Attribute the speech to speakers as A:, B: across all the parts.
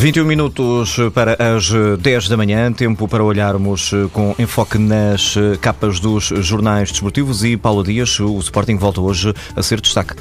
A: 21 minutos para as 10 da manhã, tempo para olharmos com enfoque nas capas dos jornais desportivos e Paulo Dias, o Sporting volta hoje a ser destaque.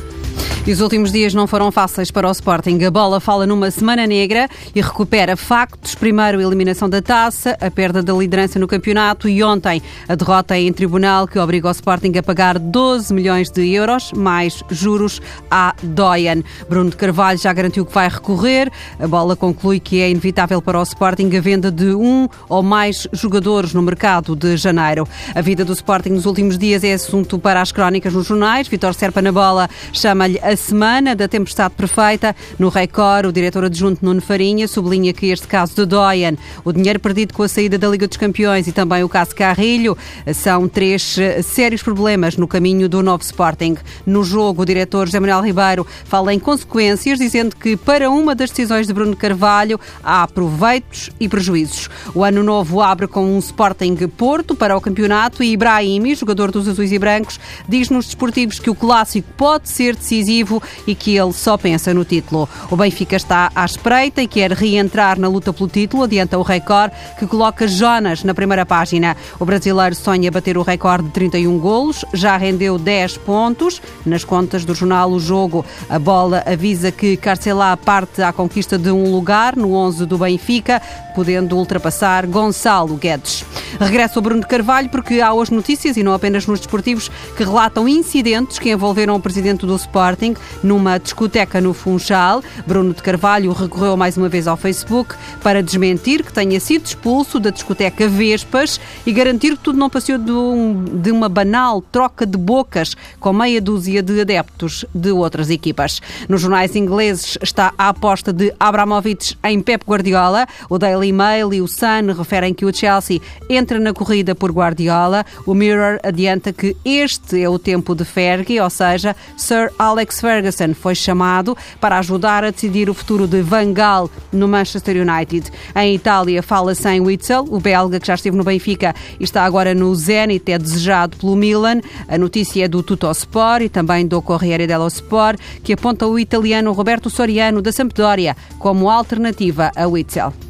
B: E os últimos dias não foram fáceis para o Sporting. A bola fala numa semana negra e recupera factos. Primeiro, a eliminação da taça, a perda da liderança no campeonato e ontem a derrota em tribunal que obriga o Sporting a pagar 12 milhões de euros, mais juros à Doyen. Bruno Carvalho já garantiu que vai recorrer. A bola conclui que é inevitável para o Sporting a venda de um ou mais jogadores no mercado de janeiro. A vida do Sporting nos últimos dias é assunto para as crónicas nos jornais. Vitor Serpa na bola chama-lhe a semana da tempestade perfeita. No Record, o diretor adjunto Nuno Farinha sublinha que este caso de Doyen, o dinheiro perdido com a saída da Liga dos Campeões e também o caso Carrilho, são três eh, sérios problemas no caminho do novo Sporting. No jogo, o diretor José Manuel Ribeiro fala em consequências, dizendo que para uma das decisões de Bruno Carvalho há proveitos e prejuízos. O ano novo abre com um Sporting Porto para o campeonato e Ibrahimi, jogador dos azuis e brancos, diz nos desportivos que o clássico pode ser decisivo e que ele só pensa no título. O Benfica está à espreita e quer reentrar na luta pelo título, adianta o Record, que coloca Jonas na primeira página. O brasileiro sonha bater o recorde de 31 golos, já rendeu 10 pontos. Nas contas do jornal O Jogo, a bola avisa que Carcelá parte à conquista de um lugar no 11 do Benfica, podendo ultrapassar Gonçalo Guedes. Regressa o Bruno de Carvalho porque há hoje notícias, e não apenas nos desportivos, que relatam incidentes que envolveram o presidente do Sporting numa discoteca no Funchal. Bruno de Carvalho recorreu mais uma vez ao Facebook para desmentir que tenha sido expulso da discoteca Vespas e garantir que tudo não passou de, um, de uma banal troca de bocas com meia dúzia de adeptos de outras equipas. Nos jornais ingleses está a aposta de Abramovich em Pep Guardiola. O Daily Mail e o Sun referem que o Chelsea entra na corrida por Guardiola. O Mirror adianta que este é o tempo de Fergie, ou seja, Sir Ferguson foi chamado para ajudar a decidir o futuro de Van Gaal no Manchester United. Em Itália fala-se em Witzel, o belga que já esteve no Benfica e está agora no Zenit, é desejado pelo Milan. A notícia é do Tuttosport e também do Corriere dello Sport, que aponta o italiano Roberto Soriano da Sampdoria como alternativa a Witzel.